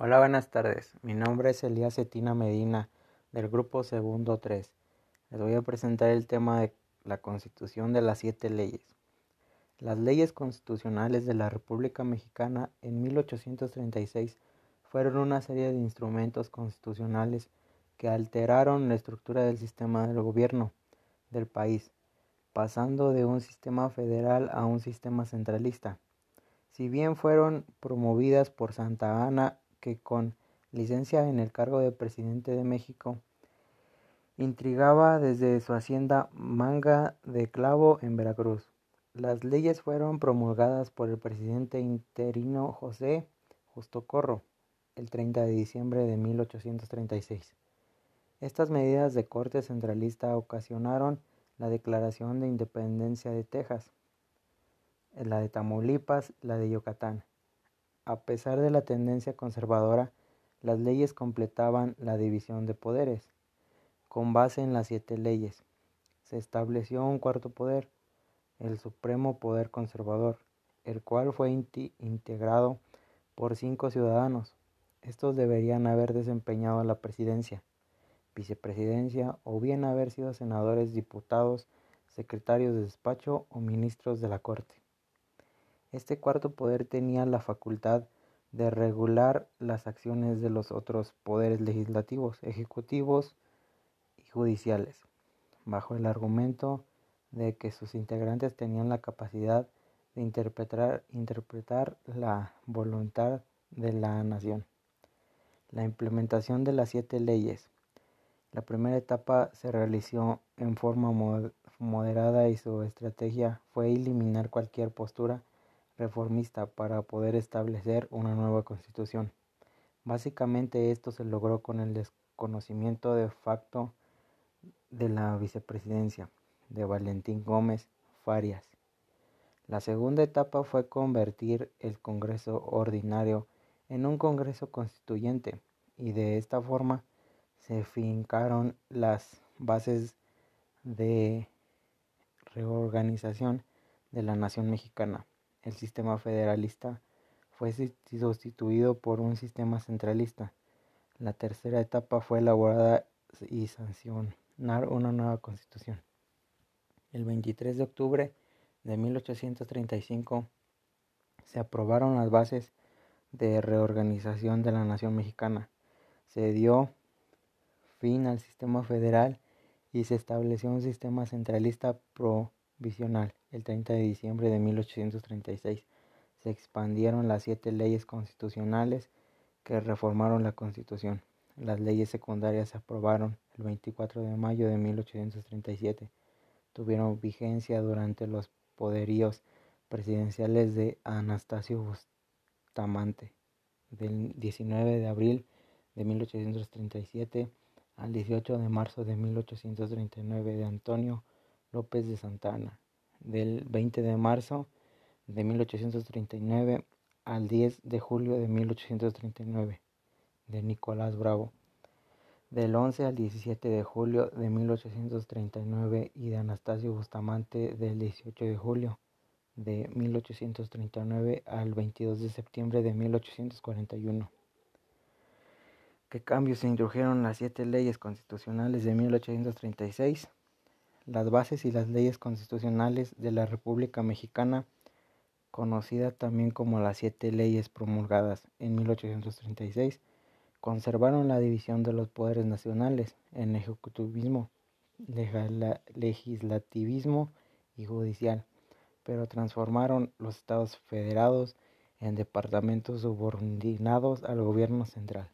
Hola, buenas tardes. Mi nombre es Elías Cetina Medina, del Grupo Segundo 3. Les voy a presentar el tema de la Constitución de las Siete Leyes. Las leyes constitucionales de la República Mexicana en 1836 fueron una serie de instrumentos constitucionales que alteraron la estructura del sistema del gobierno del país, pasando de un sistema federal a un sistema centralista. Si bien fueron promovidas por Santa Ana que con licencia en el cargo de presidente de México, intrigaba desde su hacienda Manga de Clavo en Veracruz. Las leyes fueron promulgadas por el presidente interino José Justo Corro el 30 de diciembre de 1836. Estas medidas de corte centralista ocasionaron la declaración de independencia de Texas, la de Tamaulipas, la de Yucatán. A pesar de la tendencia conservadora, las leyes completaban la división de poderes. Con base en las siete leyes, se estableció un cuarto poder, el Supremo Poder Conservador, el cual fue integrado por cinco ciudadanos. Estos deberían haber desempeñado la presidencia, vicepresidencia o bien haber sido senadores, diputados, secretarios de despacho o ministros de la Corte. Este cuarto poder tenía la facultad de regular las acciones de los otros poderes legislativos, ejecutivos y judiciales, bajo el argumento de que sus integrantes tenían la capacidad de interpretar, interpretar la voluntad de la nación. La implementación de las siete leyes. La primera etapa se realizó en forma moderada y su estrategia fue eliminar cualquier postura reformista para poder establecer una nueva constitución. Básicamente esto se logró con el desconocimiento de facto de la vicepresidencia de Valentín Gómez Farias. La segunda etapa fue convertir el Congreso ordinario en un Congreso constituyente y de esta forma se fincaron las bases de reorganización de la nación mexicana el sistema federalista fue sustituido por un sistema centralista. La tercera etapa fue elaborada y sancionar una nueva constitución. El 23 de octubre de 1835 se aprobaron las bases de reorganización de la nación mexicana. Se dio fin al sistema federal y se estableció un sistema centralista provisional el 30 de diciembre de 1836 se expandieron las siete leyes constitucionales que reformaron la Constitución. Las leyes secundarias se aprobaron el 24 de mayo de 1837. Tuvieron vigencia durante los poderíos presidenciales de Anastasio Bustamante, del 19 de abril de 1837 al 18 de marzo de 1839 de Antonio López de Santana del 20 de marzo de 1839 al 10 de julio de 1839 de Nicolás Bravo, del 11 al 17 de julio de 1839 y de Anastasio Bustamante del 18 de julio de 1839 al 22 de septiembre de 1841. ¿Qué cambios se introdujeron las siete leyes constitucionales de 1836? Las bases y las leyes constitucionales de la República Mexicana, conocida también como las siete leyes promulgadas en 1836, conservaron la división de los poderes nacionales en ejecutivismo, legislativismo y judicial, pero transformaron los estados federados en departamentos subordinados al gobierno central.